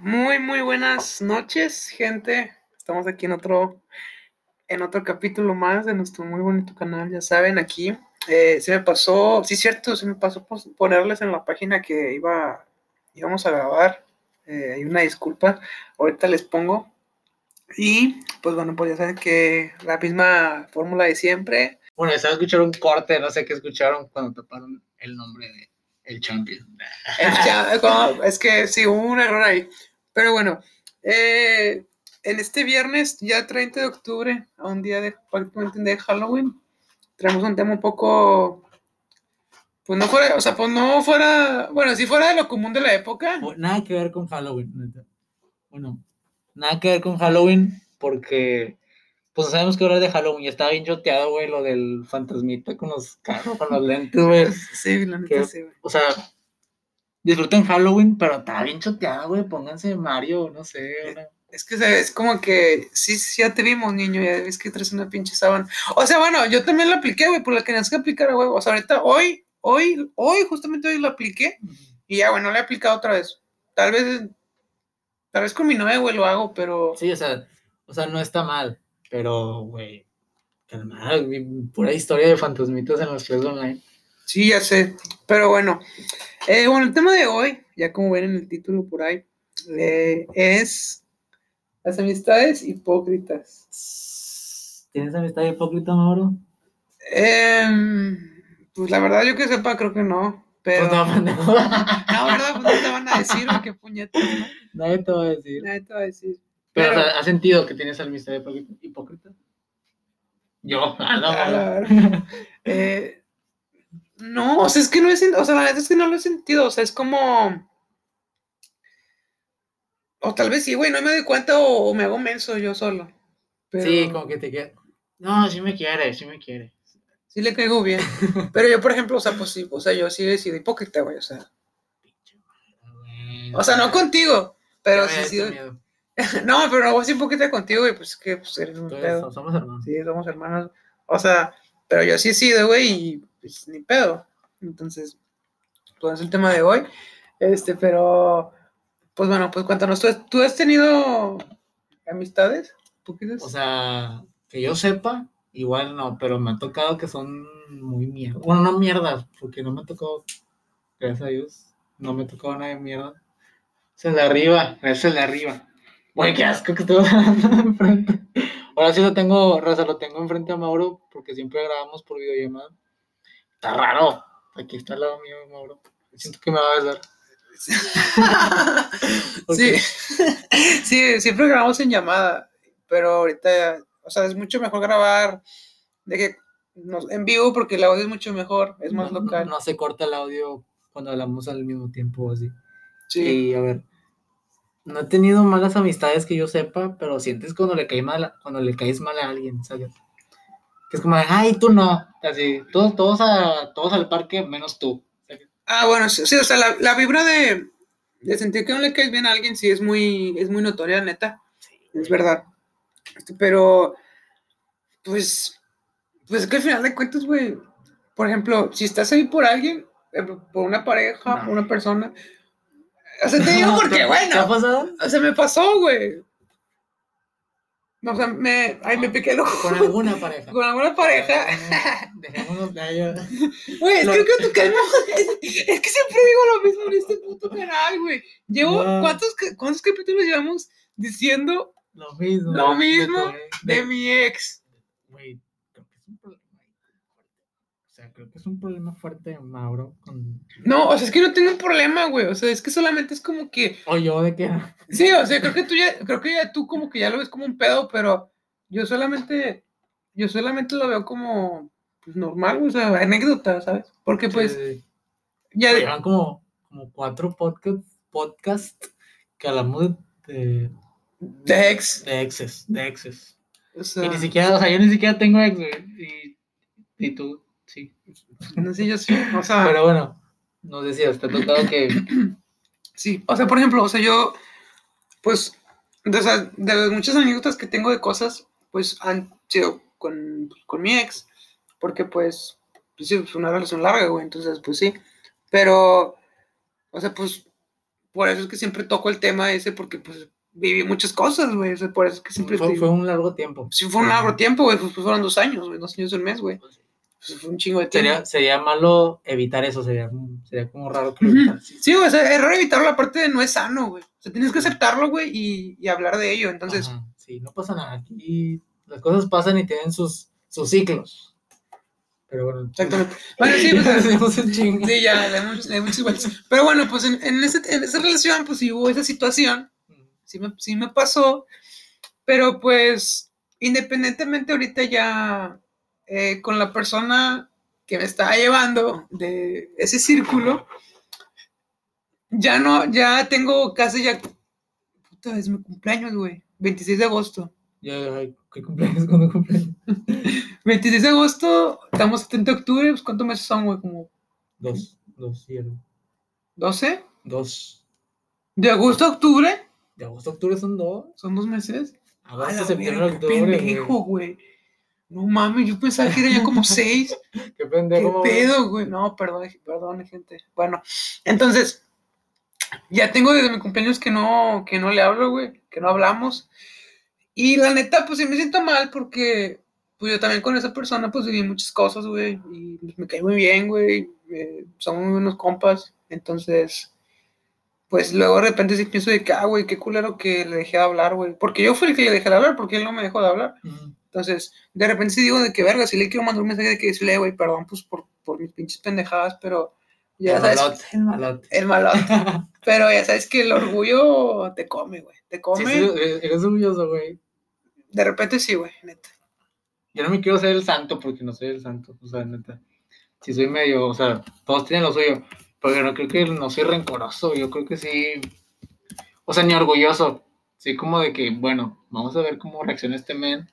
Muy, muy buenas noches, gente. Estamos aquí en otro, en otro capítulo más de nuestro muy bonito canal. Ya saben, aquí eh, se me pasó, sí, cierto, se me pasó ponerles en la página que iba, íbamos a grabar. Eh, hay una disculpa, ahorita les pongo. Y pues bueno, pues ya saben que la misma fórmula de siempre. Bueno, estaba escuchando un corte, no sé qué escucharon cuando taparon el nombre de el champion. Es, ya- como- es que sí, hubo un error ahí. Pero bueno, eh, en este viernes, ya 30 de octubre, a un día de prácticamente de Halloween, traemos un tema un poco. Pues no fuera, o sea, pues no fuera, bueno, si fuera de lo común de la época. Nada que ver con Halloween, neta. Bueno, nada que ver con Halloween porque pues sabemos que hablar de Halloween ya estaba bien choteado, güey, lo del fantasmita con los carros, con los lentes, güey. Sí, la neta sí, güey. O sea, disfruten Halloween, pero está bien choteado, güey. Pónganse Mario, no sé. una- Es que es como que, sí, sí, ya te vimos, niño, ya ves que traes una pinche sábana. O sea, bueno, yo también la apliqué, güey, por la que tenías que aplicar huevo. O sea, ahorita, hoy, hoy, hoy, justamente hoy la apliqué. Y ya, bueno, no le he aplicado otra vez. Tal vez, tal vez con mi novia, güey, lo hago, pero Sí, o sea, o sea, no está mal, pero, güey, calmada, pura historia de fantasmitas en las clases online. sí, ya sé. Pero bueno, eh, bueno, el tema de hoy, ya como ven en el título por ahí, eh, es las amistades hipócritas. ¿Tienes amistad hipócrita, Mauro? Em, pues la verdad, yo que sepa, creo que no. Pero, Pues no, no, pendejo. ¿verdad? Pues no te van a decir, güey, qué puñetas, ¿no? Nadie te va a decir. Nadie te va a decir. Pero, Pero- o sea, ¿has sentido que tienes amistad hipócrita? hipócrita? Yo, ah, no, A la. Eh, no, o sea, es que no he sentido, o sea, la verdad es que no lo he sentido, o sea, es como... O tal vez sí, güey, no me doy cuenta o, o me hago menso yo solo. Pero Sí, como que te queda. No, sí me quiere, sí me quiere. sí le caigo bien. Pero yo, por ejemplo, o sea, pues sí, o sea, yo sí he sido hipócrita, güey, o sea. O sea, no contigo, pero sí he sido... miedo. No, pero no voy a ser hipócrita contigo, güey, pues es que pues, eres un pedo. somos hermanos. Sí, somos hermanos. O sea, pero yo sí he sido, güey, y pues ni pedo. Entonces, pues es el tema de hoy. Este, pero, pues bueno, pues cuéntanos, ¿tú, tú has tenido amistades? ¿Poquitas? O sea, que yo sepa, igual no, pero me ha tocado que son muy mierda. Bueno, no mierdas, porque no me ha tocado, gracias a Dios, no me ha tocado nada de mierda. Es el de arriba, es el de arriba. Güey, qué asco que estoy enfrente. Ahora sí lo tengo, Raza, lo tengo enfrente a Mauro, porque siempre grabamos por videollamada. Está raro. Aquí está al lado mío, Mauro. Siento que me va a besar. ¿Por sí. sí, siempre grabamos en llamada, pero ahorita, o sea, es mucho mejor grabar de que nos- en vivo porque el audio es mucho mejor, es más No- local. No, se corta el audio cuando hablamos al mismo tiempo así. Sí. Y a ver, no he tenido malas amistades que yo sepa, pero sientes cuando le caes mal, cuando le caes mal a alguien, ¿sabes? Que es como, ay, tú no. Así, todos, todos, a, todos al parque, menos tú. ¿sabes? Ah, bueno, sí, sí, o sea, la, la vibra de, de sentir que no le caes bien a alguien sí es muy, es muy notoria, neta. Es verdad. Este, Pero, pues, pues es que al final de cuentas, güey, por ejemplo, si estás ahí por alguien, eh, por una pareja, No. por una persona, o sea, te digo porque, ¿Te- ¿Te ha bueno, pasado? o sea, me pasó, güey. O sea, me, ay, me piqué el ojo. Con alguna pareja. Con alguna pareja. Dejémonos de ahí. Güey, es que es que siempre digo lo mismo en este puto canal, güey. Llevo, No. ¿cuántos, ¿cuántos capítulos llevamos diciendo Lo mismo. Lo mismo de de- mi ex? Güey, creo que es un problema. O sea, creo que es un problema fuerte, Mauro. Con... No, o sea, es que no tengo un problema, güey. O sea, es que solamente es como que. O yo de que. Sí, o sea, creo que tú ya, creo que ya tú como que ya lo ves como un pedo, pero yo solamente, yo solamente lo veo como pues, normal, o sea, anécdota, ¿sabes? Porque pues Sí. ya. Llevan como, como cuatro podcasts podcast que hablamos de, De ex. de exes, de exes. O sea, Y ni siquiera, o sea, yo ni siquiera tengo ex, güey. Y, y tú, sí. no sé, yo sí. O sea, Pero bueno, nos decías, te ha tocado que. Sí, o sea, por ejemplo, o sea, yo, pues, de, o sea, de las muchas anécdotas que tengo de cosas, pues han sido con, con mi ex, porque pues, pues sí, fue una relación larga, güey, entonces, pues sí, pero, o sea, pues, por eso es que siempre toco el tema ese, porque pues viví muchas cosas, güey. O sea, por eso es que siempre. Fue, te- fue un largo tiempo. Sí, fue un largo tiempo, güey. Pues, pues fueron dos años, güey. Dos años y un mes, güey. Pues, fue un chingo de tiempo. Sería, sería malo evitar eso, sería, sería como raro que lo evitaras. Sí, güey, o sea, es raro evitarlo, la parte de no es sano, güey. O sea, tienes que aceptarlo, güey, y, y hablar de ello. Entonces, Ajá, sí, no pasa nada. Aquí las cosas pasan y tienen sus, sus ciclos. Pero bueno. exactamente. Bueno, sí, pues, Ya sí, le le hemos igual. Pero bueno, pues en, en, ese- en esa relación, pues sí hubo esa situación. Sí me, sí me pasó. Pero pues, independientemente ahorita ya eh, con la persona que me estaba llevando de ese círculo, ya no, ya tengo casi ya. Puta, es mi cumpleaños, güey. 26 de agosto. Ya, ¿qué cumpleaños? ¿Cuándo cumpleaños? 26 de agosto, estamos a 30 de octubre, pues ¿cuántos meses son, güey? Como Dos, dos, sí, algo. 12. dos. De agosto a octubre, De agosto a octubre son dos. son dos meses. Agosto, septiembre, octubre. pendejo, güey. güey. No mames, yo pensaba que era ya como seis. Qué ¿Qué pendejo. güey. pedo, güey? No, perdón, perdón, gente. Bueno, entonces, ya tengo desde mi cumpleaños que no, que no le hablo, güey, que no hablamos. Y la neta, pues sí me siento mal porque, pues yo también con esa persona, pues viví muchas cosas, güey, y me cae muy bien, güey. eh, somos muy buenos compas, entonces, pues luego de repente sí pienso de que, ah, güey, qué culero que le dejé de hablar, güey. Porque yo fui el que le dejé de hablar, porque él no me dejó de hablar. Ujú. Entonces, de repente sí digo de que verga, si le quiero mandar un mensaje de que decirle, güey, perdón, pues por, por mis pinches pendejadas, pero ya el sabes, malote, el malote. el malote. pero ya sabes que el orgullo te come, güey, te come. sí, eres orgulloso, güey. De repente sí, güey, neta. Yo no me quiero ser el santo porque no soy el santo. O sea, neta. Si soy medio, o sea, todos tienen lo suyo. Pero no creo que no soy rencoroso. Yo creo que sí. O sea, ni orgulloso. Sí, como de que, bueno, vamos a ver cómo reacciona este men.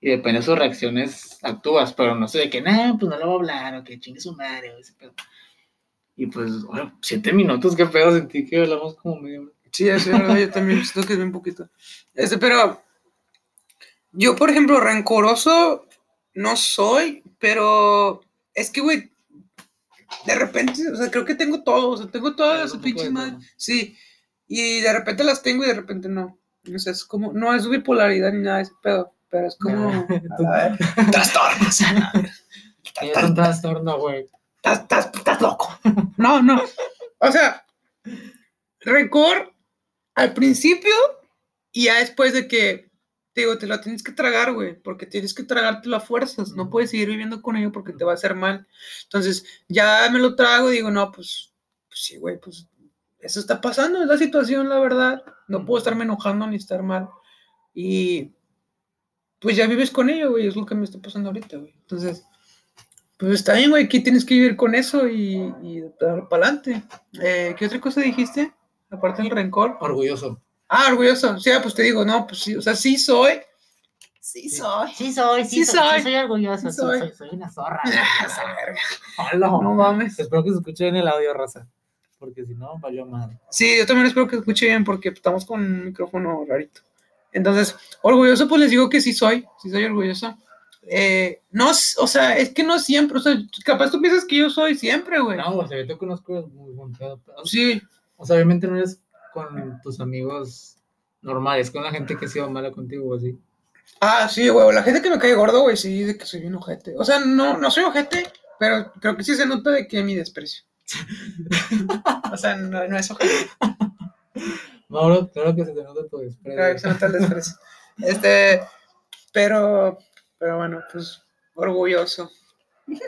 Y depende de sus reacciones, actúas. Pero no sé de que, nah, pues no le voy a hablar. O que chingue su madre. O ese pedo. Y pues, bueno, siete minutos, qué pedo. Sentí que hablamos como medio. hora. Sí, es verdad, yo también siento que es un poquito. Este, pero yo, por ejemplo, rencoroso no soy, pero es que, güey, de repente, o sea, creo que tengo todo, o sea, tengo todas las pinches madres. Sí, y de repente las tengo y de repente no. O sea, es como, no es bipolaridad ni nada de ese pedo, pero es como, trastornos. Es un trastorno, güey. Estás, loco. No, no. O sea, rencor al principio y ya después de que, te digo, te lo tienes que tragar, güey, porque tienes que tragártelo a fuerzas. No puedes seguir viviendo con ello porque te va a hacer mal. Entonces, ya me lo trago y digo, no, pues, pues sí, güey, pues eso está pasando, es la situación, la verdad. No puedo estarme enojando ni estar mal. Y pues ya vives con ello, güey, es lo que me está pasando ahorita, güey. Entonces, pues está bien, güey, aquí tienes que vivir con eso y, y dar para adelante. ¿Qué otra cosa dijiste? Aparte del rencor. Orgulloso. Ah, orgulloso. Sí, ah, pues te digo, no, pues sí, o sea, sí soy. Sí Sí. soy. Sí soy, sí, Sí soy, soy. sí soy orgulloso, Sí soy. soy, soy una zorra. Ah, esa verga. Hola. No mames. Espero que se escuche en el audio, raza. Porque si no, valió madre. Sí, yo también espero que escuche bien porque estamos con un micrófono rarito. Entonces, orgulloso, pues les digo que sí soy, sí soy orgulloso. Eh, no, o sea, es que no siempre, o sea, capaz tú piensas que yo soy siempre, güey. No, o sea, yo te conozco muy buen pedo, Sí, O sea, obviamente no eres con tus amigos normales, con la gente que ha sido mala contigo o así. ah, sí, güey, la gente que me cae gordo, güey, sí, dice que soy bien ojete. O sea, no, no soy ojete, pero creo que sí se nota de que mi desprecio. o sea, no, no es ojete, Mauro, claro que se te nota tu desprecio. claro que se nota el desprecio. Este, pero, pero bueno, pues, orgulloso.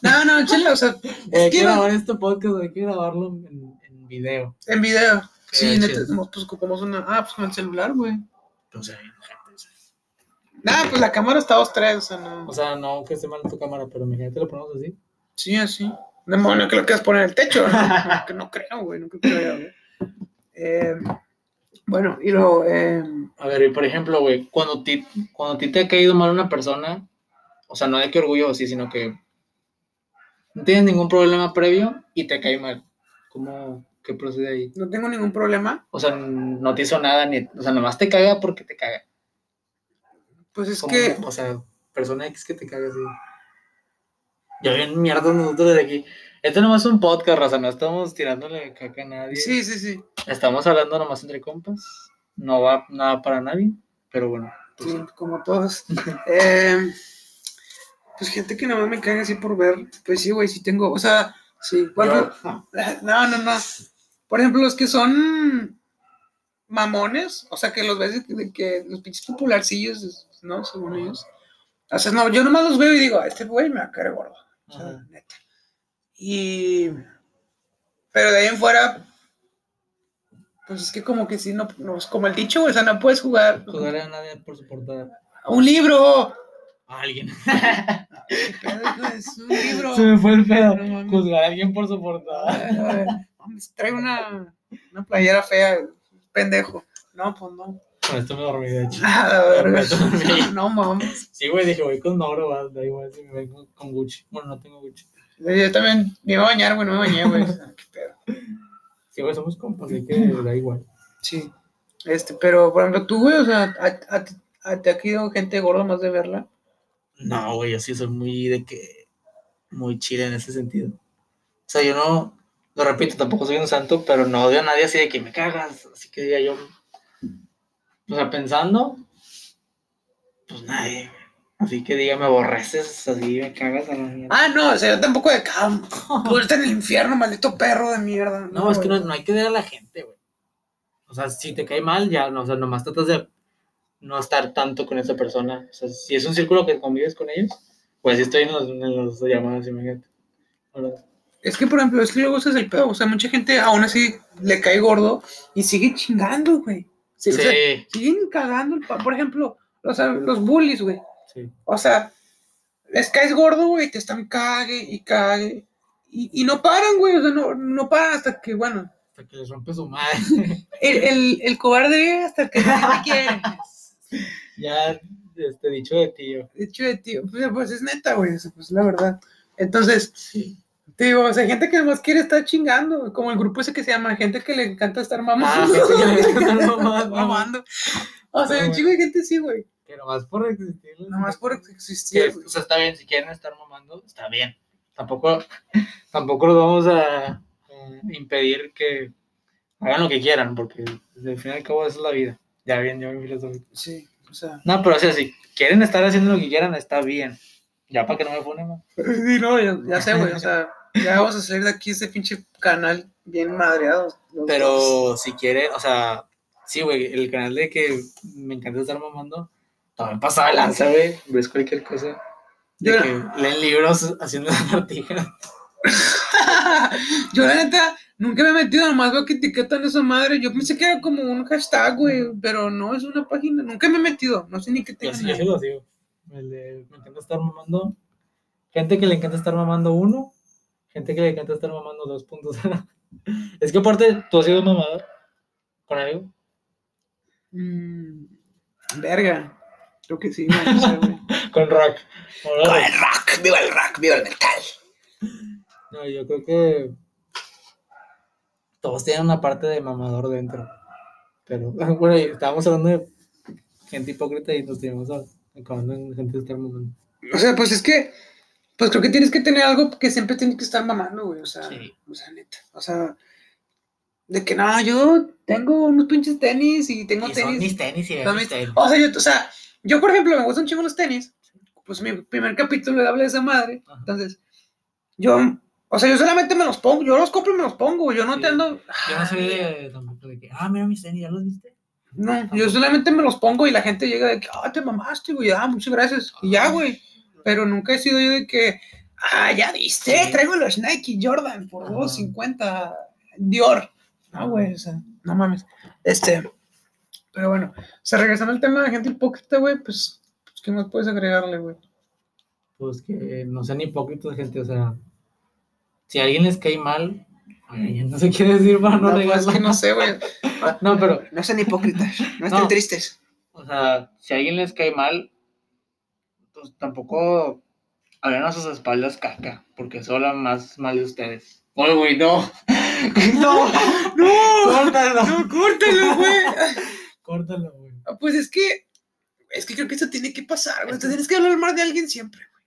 No, no, chela, o sea, Eh, quiero grabar este podcast, hay que grabarlo en, en video. En video. Sí, Qué neta, pues ocupamos una. Ah, pues con el celular, güey. O sea, gente, o sea, Nah, pues la cámara está a dos, tres, o sea, no. O sea, no que esté mal tu cámara, pero imagínate lo ponemos así. sí, así. Demonio, que lo quieras poner en el techo. No, que no creo, güey, no creo que vaya, güey. Eh, bueno, y luego, eh, A ver, y por ejemplo, güey, cuando, ti, cuando a ti te ha caído mal una persona, o sea, no de que orgullo así, sino que no tienes ningún problema previo y te cae mal. ¿Cómo, qué procede ahí? no tengo ningún problema. O sea, no te hizo nada, ni, o sea, nomás te caga porque te caga. Pues es que, O sea, persona X que te caga así. Ya bien mierda nosotros de aquí. Este nomás es un podcast, raza, no estamos tirándole caca a nadie. Sí, sí, sí. Estamos hablando nomás entre compas. No va nada para nadie, pero bueno. pues Sí, como todos. Eh, pues gente que nomás me cae así por ver. Pues sí, güey, sí tengo. O sea, sí. ejemplo- no, no, no. Por ejemplo, los que son mamones, o sea, que los ves de, de que los pinches popularcillos, ¿no? Según ellos. O sea, no, yo nomás los veo y digo, "Ah, este güey me va a caer gordo. O sea, neta. Y. Pero de ahí en fuera. Pues es que como que sí, no, no es como el dicho, güey, o sea, no puedes jugar. Jugar a nadie por su portada. Un libro. A alguien. Es un libro. Se me fue el pedo. No. Juzgar a alguien por su portada. Trae una, una playera fea, pendejo. No, pues no. Con esto me dormí, de hecho. Ah, la verga. Dormí. No mames. Sí, güey, dije, voy con Noro, va, da igual si me vengo con Gucci. Bueno, no tengo Gucci. Yo también me iba a bañar, güey, no me bañé, güey. Qué pedo. Sí, güey, somos compas, así que da igual. Sí. Este, pero por ejemplo, tú, güey, o sea, ¿a, a, a- te ha quedado gente gorda más de verla? No, güey, yo sí soy muy de que. Muy chile en ese sentido. O sea, yo no. Lo repito, tampoco soy un santo, pero no odio a nadie así de que me cagas. Así que diga yo. O sea, pensando. Pues nadie, güey. Así que diga, me aborreces, así me cagas a la mierda. Ah, no, o sea, yo tampoco de acá. Tú en el infierno, maldito perro de mierda. No, es que no, no hay que ver a la gente, güey. O sea, si te cae mal, ya, no, o sea, nomás tratas de no estar tanto con esa persona. O sea, si es un círculo que convives con ellos, pues sí estoy en los, en los llamadas, imagínate. Es que, por ejemplo, es que luego ese es el pedo. O sea, mucha gente aún así le cae gordo y sigue chingando, güey. Sí, o Sí, sea, siguen cagando. Por ejemplo, los, los bullies, güey. Sí. O sea, les caes gordo, güey, te están cague y cague. Y, y no paran, güey. O sea, no, no paran hasta que, bueno, Hasta que les rompe su madre. el, el, el cobarde hasta que no me quiere. ya, este dicho de tío. De hecho, de tío, pues, pues es neta, güey. Pues la verdad. Entonces, Sí. te digo, o sea, gente que más quiere estar chingando. Como el grupo ese que se llama gente que le encanta estar Ah, mamando. gente que le encanta estar mamando. O sea, un chingo de gente sí, güey. Que nomás por existir. Nomás por existir. o sea, está bien, si quieren estar mamando, está bien. Tampoco, tampoco los vamos a, a impedir que hagan lo que quieran, porque al fin y al cabo esa es la vida. Ya bien, yo mi filosofía. Sí, o sea. No, pero o sea, si quieren estar haciendo lo que quieran, está bien. Ya para que no me ponen más. Sí, no, ya, ya sé, güey. O sea, ya vamos a salir de aquí ese pinche canal bien madreado. dos. Pero si quieren, o sea, sí, güey, el canal de que me encanta estar mamando, también pasa de lanza, güey. Ves cualquier cosa. De Yo- que leen libros haciendo lagartijas. Yo, la neta, nunca me he metido, nomás veo que etiquetan esa madre. Yo pensé que era como un hashtag, güey, pero no es una página. Nunca me he metido, no sé ni qué Yo tenga. sí, yo sí lo sigo. El de, me encanta estar mamando. Gente que le encanta estar mamando uno. Gente que le encanta estar mamando 2.0. Es que aparte, tú has sido mamador con algo. Mm, verga. Creo que sí, güey, no sé, güey. Con rock. ¡Viva el rock! ¡Viva el rock! ¡Viva el metal! No, yo creo que todos tienen una parte de mamador dentro. Pero, bueno, estábamos hablando de gente hipócrita y nos teníamos a- acabando en gente de estar mamando. O sea, pues es que, pues creo que tienes que tener algo que siempre tienes que estar mamando, güey. O sea, Sí. o sea, neta. O sea, de que no, yo tengo unos pinches tenis y tengo Y son tenis. mis tenis y son mis mis- tenis. O sea, yo, o sea, yo, por ejemplo, me gustan chingo los tenis. Pues mi primer capítulo le habla de esa madre. Ajá. Entonces, yo, o sea, yo solamente me los pongo, yo los compro y me los pongo, Yo no Sí. te ando. Yo no soy de, tampoco de que, ah, mira mis tenis, ¿ya los viste? No, yo solamente me los pongo y la gente llega de que, ah, te mamaste, güey, ah, muchas gracias. Y ya, güey. Pero nunca he sido yo de que, ah, ya viste, Sí. traigo los Nike Jordan por Ajá. 2.50 Dior. No, güey, o sea, no mames. Este, pero bueno, o sea, regresando al tema de gente hipócrita, güey, pues, pues, ¿qué más puedes agregarle, güey? Pues que no sean hipócritas, gente. O sea, si a alguien les cae mal, ay, no sé qué decir para no, No, pues, regarla. es que no sé, güey. No, pero, No sean hipócritas, no estén tristes. o sea, si a alguien les cae mal, pues tampoco hablen a sus espaldas caca, porque eso habla más mal de ustedes. Oye, güey, no. No, no, Córtalo. no, córtalo, güey. Córtalo, güey. Ah, Pues es que, es que creo que eso tiene que pasar, güey. Te tienes que hablar mal de alguien siempre, güey.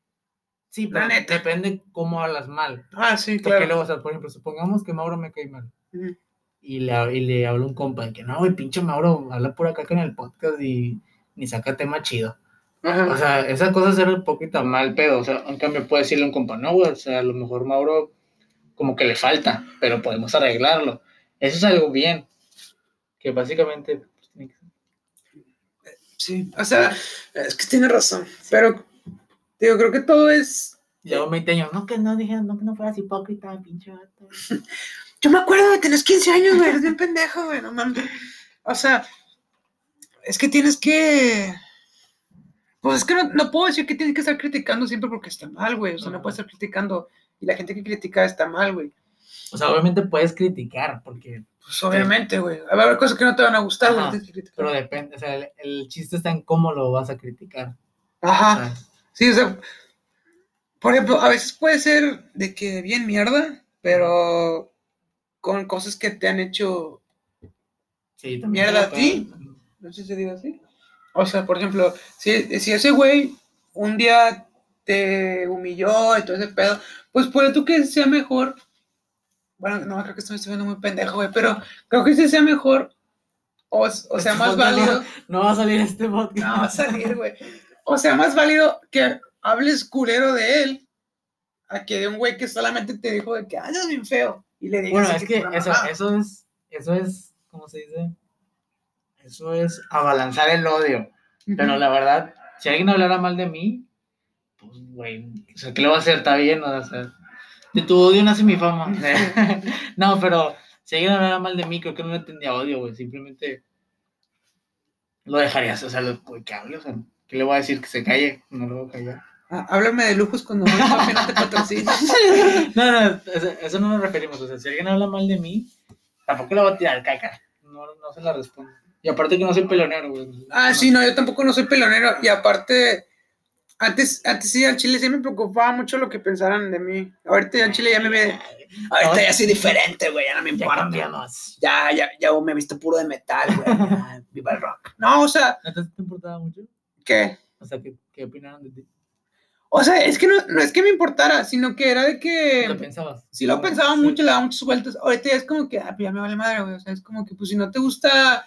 Sí, pero neta. depende cómo hablas mal. Ah, sí, Porque claro. luego, o sea, por ejemplo, supongamos que Mauro me cae mal. Ujú. Y le, y le hablo a un compa de que no, güey, pinche Mauro, habla pura caca en el podcast y ni saca tema chido. Ajá. O sea, esa cosa es ser un poquito mal pedo. O sea, en cambio puede decirle a un compa, no, güey, o sea, a lo mejor Mauro como que le falta, pero podemos arreglarlo. Eso es algo bien. Que básicamente. pues, tiene que ser. Sí, o sea, es que tiene razón. Pero, digo, creo que todo es. Llevo 20 años, no que no dije, no que no fueras hipócrita, pinche vato. Yo me acuerdo de tener 15 años, güey. Eres bien pendejo, güey. No mames. O sea, es que tienes que. Pues es que no, no puedo decir que tienes que estar criticando siempre porque está mal, güey. O sea, no Ajá. puedes estar criticando. Y la gente que critica está mal, güey. O sea, obviamente puedes criticar, porque. Pues obviamente, güey. Va a haber cosas que no te van a gustar, güey. Ajá, que. Pero depende, o sea, el, el chiste está en cómo lo vas a criticar. Ajá. ¿sabes? Sí, o sea, por ejemplo, a veces puede ser de que bien mierda, pero con cosas que te han hecho, Sí, también. Mierda a ti. no sé si se diga así. O sea, por ejemplo, si, si ese güey un día te humilló y todo ese pedo, pues puede tú que sea mejor. Bueno, no, creo que estoy viendo muy pendejo, güey, pero creo que ese sea mejor o, o sea Este más podcast no- válido. No va a salir este podcast. No, va a salir, güey. O sea, más válido que hables culero de él a que de un güey que solamente te dijo de que andas bien feo y le digas Bueno, es que pura eso, mamada. eso es, eso es, ¿cómo se dice? Eso es abalanzar el odio. Pero la verdad, si alguien hablara mal de mí, pues, güey, o sea, ¿qué le va a hacer? Está bien, o sea, de tu odio nace mi fama. no, pero si alguien hablara mal de mí, creo que no le tendría odio, güey, simplemente lo dejarías, o sea, lo, güey, que hable, o sea, ¿qué le voy a decir? Que se calle, no lo voy a callar. Ah, háblame de lujos cuando no te patrocina. No, no, eso, eso no nos referimos, o sea, si alguien habla mal de mí, tampoco le voy a tirar caca, no, no se la respondo. Y aparte que no soy pelonero, güey. Ah, sí, no, yo tampoco no soy pelonero y aparte antes antes sí al chile sí me preocupaba mucho lo que pensaran de mí. Ahorita ya al chile ya me ve ahorita ya soy diferente, güey, ya no me importa. Ya ya ya me he visto puro de metal, güey. Viva el rock. No, o sea, ¿Entonces te importaba mucho? ¿qué? O sea, ¿qué, qué opinaron de ti? O sea, es que no, no es que me importara, sino que era de que ¿Lo pensabas? sí lo pensaba Sí. mucho, le daba muchas vueltas. Ahorita ya es como que, ah, pues ya me vale madre, güey. O sea, es como que, pues si no te gusta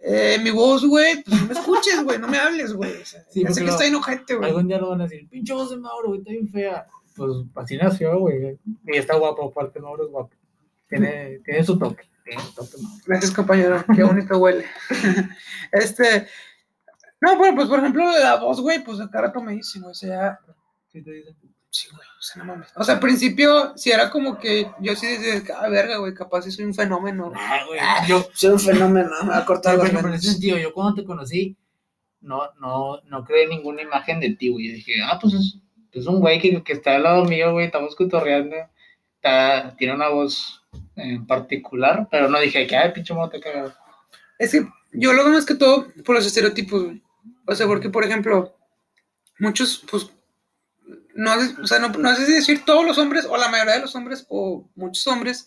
eh, mi voz, güey, pues no me escuches, güey, no me hables, güey. O sea, Sí, ya sé porque que estoy enojete, güey. Algún día lo van a decir, pinche voz de Mauro, güey, está bien fea. Pues así nació, güey. Y está guapo, aparte Mauro es guapo. Tiene, tiene su toque. Tiene su toque, Mauro. Gracias, compañero. Qué bonito huele. este. No, bueno, pues por ejemplo, la voz, güey, pues acá rato me dice, güey. O sea, ¿Sí te dicen? Sí, güey, o sea, no mames. O sea, al principio, sí era como que yo sí decía, ah, verga, güey, capaz soy un fenómeno. Ah, güey. Yo, Soy un fenómeno, me va a cortar por las ejemplo, en ese sentido, yo cuando te conocí, no, no, no creé ninguna imagen de ti, güey. Yo dije, ah, pues es, es un güey que, que está al lado mío, güey, estamos cotorreando. Está, tiene una voz en particular, pero no dije que, ay, pinche Mauro, te cagas. Es que yo lo veo más que todo por los estereotipos, güey. O sea, porque, por ejemplo, muchos, pues, no, sé- o sea, no, no sé si decir todos los hombres, o la mayoría de los hombres, o muchos hombres,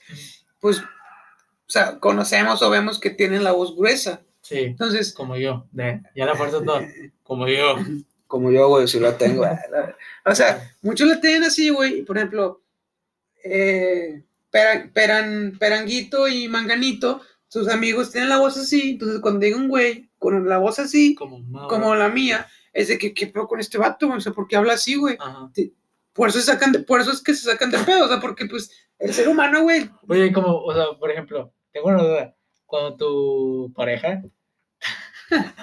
pues, o sea, conocemos o vemos que tienen la voz gruesa. Sí, Entonces, como yo. De, ya la fuerza todo. Como yo. como yo, güey, si la tengo. o sea, muchos la tienen así, güey. Por ejemplo, eh, Peran- Peran- Peranguito y Manganito, sus amigos tienen la voz así. Entonces, cuando diga un güey con la voz así, Como como la mía, es de que, ¿qué pedo con este vato, güey? O sea, ¿por qué habla así, güey? Por eso, se sacan de- por eso es que se sacan de pedo, o sea, porque, pues, el ser humano, güey, Oye, como, o sea, por ejemplo, tengo una duda. Cuando tu pareja,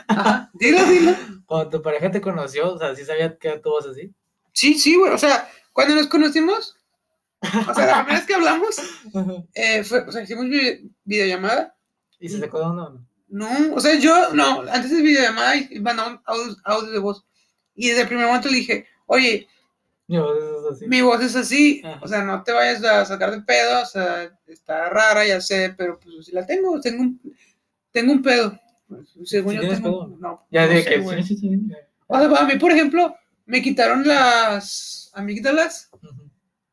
ajá, dilo, dilo. cuando tu pareja te conoció, o sea, ¿sí sabía que tú vas así? Sí, sí, güey, o sea, cuando nos conocimos, o sea, la primera vez que hablamos, eh, fue, o sea, hicimos vi- videollamada, ¿Y se sacó de onda o no? No, o sea, yo, no, antes de videollamada y- mandaban audios, audios de voz. Y desde el primer momento le dije, oye, Yo, eso es así. mi voz es así, o sea, no te vayas a sacar de pedo, o sea, está rara, ya sé, pero pues si la tengo, tengo un, tengo un pedo. Según ¿Sí yo tengo, pedo? no, Ya no sé, que sí, sí. O sea, para mí, por ejemplo, me quitaron las amígdalas, Ujú.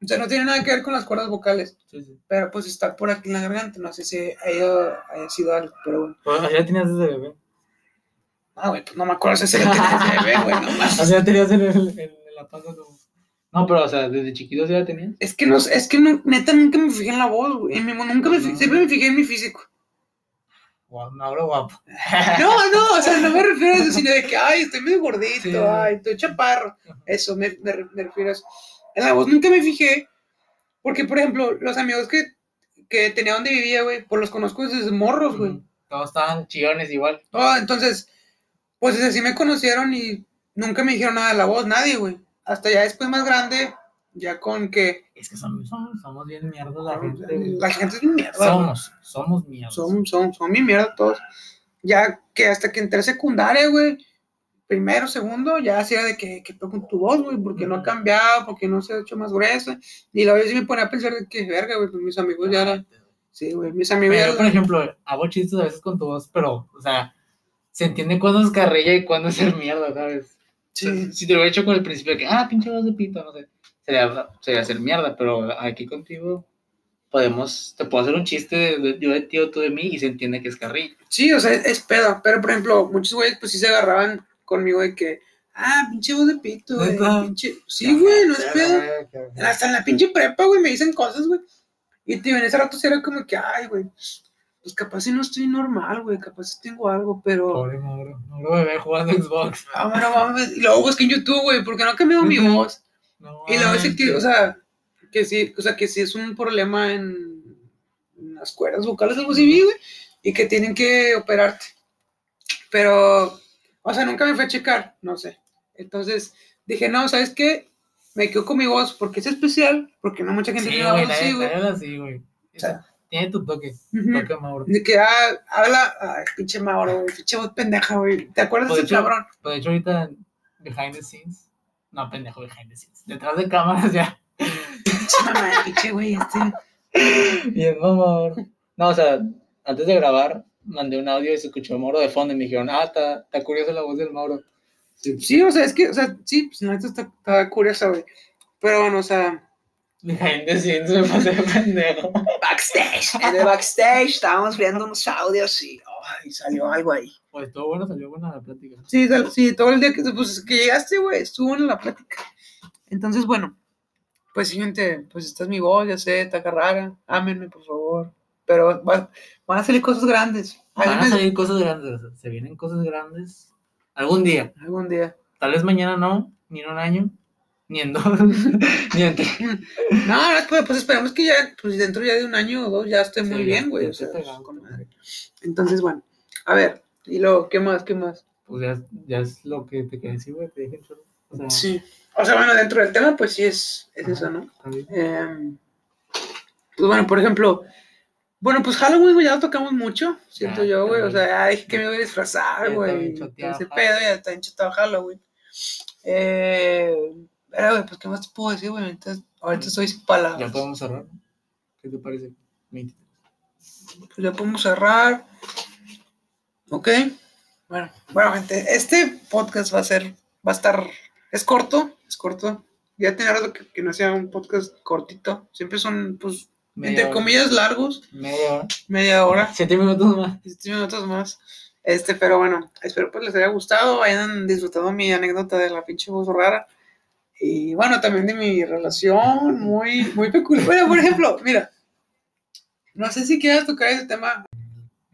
O sea, no tiene nada que ver con las cuerdas vocales, Sí, sí. pero pues está por aquí en la garganta, no sé si haya, haya sido algo, pero bueno. Ya tenías desde bebé. Ah, güey, pues no me acuerdo si se lo tenía de bebé, güey, no mames. O sea, ya tenías en, el- en la No, pero, o sea, desde chiquito sí la tenías. Es que no, es que no, neta nunca me fijé en la voz, güey. Nunca me fijé, siempre me fijé en mi físico. Guau, no hablo guapo. No, no, o sea, no me refiero a eso, sino de que, ay, estoy medio gordito, Sí. ay, estoy chaparro. Eso, me, me, me refiero a eso. En la voz nunca me fijé, porque, por ejemplo, los amigos que, que tenía donde vivía, güey, pues los conozco desde morros, güey. Ujú. Todos estaban chillones igual. Oh, entonces, pues así me conocieron y nunca me dijeron nada de la voz, nadie, güey. Hasta ya después más grande, ya con que Es que somos, somos, somos bien mierda la gente. la gente es mi mierda. Somos, somos mierda. Son, son, son mi mierda todos. Ya que hasta que entré secundaria, güey, primero, segundo, ya hacía de que, que con tu voz, güey, porque no ha cambiado, porque no se ha hecho más gruesa. Y la vez sí me ponía a pensar de que, verga, güey, pues mis amigos ya eran, sí, güey, mis amigos ya Pero, por eran- ejemplo, hago chistes a veces con tu voz, pero, o sea, se entiende cuándo es carrilla y cuándo es ser mierda, ¿sabes? Sí. Si te lo hubiera hecho con el principio de que, ah, pinche voz de pito, no sé, sería, sería ser mierda, pero aquí contigo podemos, te puedo hacer un chiste de, de- yo de ti o tú de mí y se entiende que es carrilla. Sí, o sea, es, es pedo. Pero, por ejemplo, muchos güeyes, pues sí se agarraban conmigo de que, ah, pinche voz de pito, güey, pinche. Sí, güey, no es pedo. Hasta en la pinche prepa, güey, me dicen cosas, güey. Y tío, en ese rato sí era como que, ay, güey, pues capaz si no estoy normal, güey, capaz si tengo algo, pero. Pobre Mauro, Mauro bebé jugando Xbox. Ah, bueno, mames. Y luego busqué en YouTube, güey, porque no ha cambiado mi voz. No, Y luego dice que, o sea, que sí, o sea, que sí es un problema en, en las cuerdas vocales, algo así, güey, y que tienen que operarte. Pero, o sea, nunca me fue a checar, no sé. Entonces dije, no, ¿sabes qué? Me quedo con mi voz porque es especial, porque no mucha gente Sí, tiene güey, voz así, güey. así, güey. O sea, Tiene tu toque, Ujú. toque Mauro. De que ah, habla, ay, pinche Mauro, güey, pinche voz pendeja, güey. ¿Te acuerdas Pues, de ese hecho- cabrón? Pues de hecho ahorita, behind the scenes, no, pendejo, behind the scenes, detrás de cámaras ya. Pinche mamá, pinche güey, este. Bien, mamor. No, o sea, antes de grabar, mandé un audio y se escuchó Mauro de fondo y me dijeron, ah, está, está curiosa la voz del Mauro. Sí, Sí, o sea, es que, o sea, sí, pues neta está, está curiosa, güey. Pero bueno, o sea, behind the scenes me pasé de pendejo. backstage. En el backstage estábamos viendo unos audios y ay, salió algo ahí. Pues todo bueno, salió buena la plática. Sí, sal- sí, todo el día que, pues, que llegaste, güey, estuvo en la plática. Entonces, bueno, pues sí, gente, pues esta es mi voz, ya sé, está rara, ámenme, por favor. Pero va- van a salir cosas grandes. Van a salir cosas grandes, se vienen cosas grandes algún día. Algún día. Tal vez mañana no, ni en un año, ni en dos, ni en tres. No, no, pues, pues esperemos que ya, pues dentro ya de un año o dos ya esté muy bien, güey. ya O sea, esté pegado. con madre. Entonces, bueno, a ver, y luego, ¿qué más? ¿Qué más? Pues ya, ya es lo que te quedé decir, güey, te dije cholo. O sea, Sí. O sea, bueno, dentro del tema, pues sí es, es eso, ¿no? Em, pues bueno, por ejemplo, bueno, pues Halloween, güey, ya lo tocamos mucho, siento Ya, yo, güey. O sea, dije que me voy a disfrazar, güey. Ese pedo, ya está enchotado Halloween. Eh, pero, güey, pues, ¿qué más te puedo decir, güey? Ahorita, ahorita estoy sin palabras. Ya podemos cerrar. ¿Qué te parece? 23. Pues ya podemos cerrar. Ok. Bueno, bueno, gente, este podcast va a ser, va a estar, es corto, es corto. Ya tenía rato que, que no sea un podcast cortito. Siempre son, pues, Media entre hora. comillas, largos, Media hora. media hora, Siete minutos más. 17 minutos más. Este, pero bueno, espero pues les haya gustado, hayan disfrutado mi anécdota de la pinche voz rara. Y bueno, también de mi relación muy, muy peculiar. Bueno, por ejemplo, mira, no sé si quieras tocar ese tema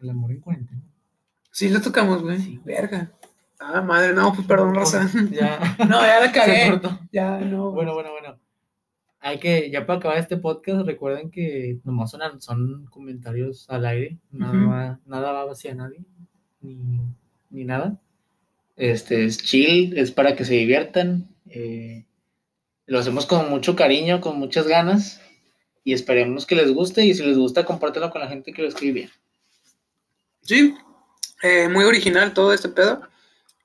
El amor en cuarentena. Sí, lo tocamos, güey. Sí. Verga. Ah, madre, no, pues perdón, raza. Ya. No, ya la cagué. Ya, no. Bueno, bueno, bueno. Hay que, ya para acabar este podcast, recuerden que nomás son, son comentarios al aire. Nada, nada va hacia nadie. Ni, ni nada. Este es chill, es para que se diviertan. eh, lo hacemos con mucho cariño, con muchas ganas. Y esperemos que les guste. Y si les gusta, compártelo con la gente que lo escribe. Sí, eh, muy original todo este pedo.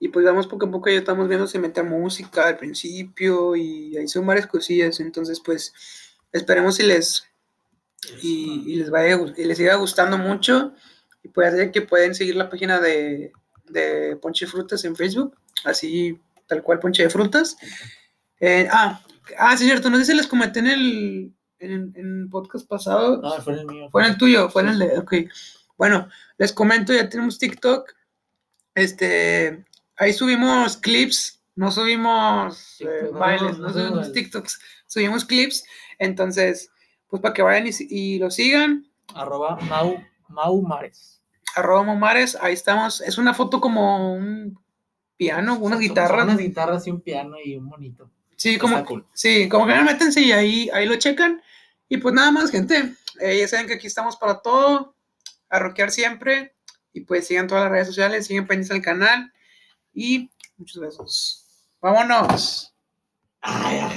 Y pues vamos poco a poco, ya estamos viendo si mete música al principio y ahí son varias cosillas. Entonces, pues esperemos si les y, y les vaya y les siga gustando mucho. Y pues ya que pueden seguir la página de, de Ponche Frutas en Facebook, así tal cual Ponche de Frutas. Eh, ah, ah, sí, cierto, no sé si les comenté en el, en, en el podcast pasado. No, fue el mío. Fue en el tuyo, fue en el de. Ok. Bueno, les comento, ya tenemos TikTok. Este. Ahí subimos clips no subimos eh, bailes, no no, subimos. TikToks, subimos clips. Entonces, pues para que vayan y, y lo sigan, Arroba Mau, Mau Mares. arroba Momares, ahí estamos. Es una foto como un piano, unas guitarras. Unas guitarras y un piano y un monito. Sí, como, cool. sí, como que métanse y ahí, ahí lo checan. Y pues nada más, gente. eh, ya saben que aquí estamos para todo, a rockear siempre. Y pues sigan todas las redes sociales, siguen pendientes al canal. Y muchos besos. Vámonos. Ay.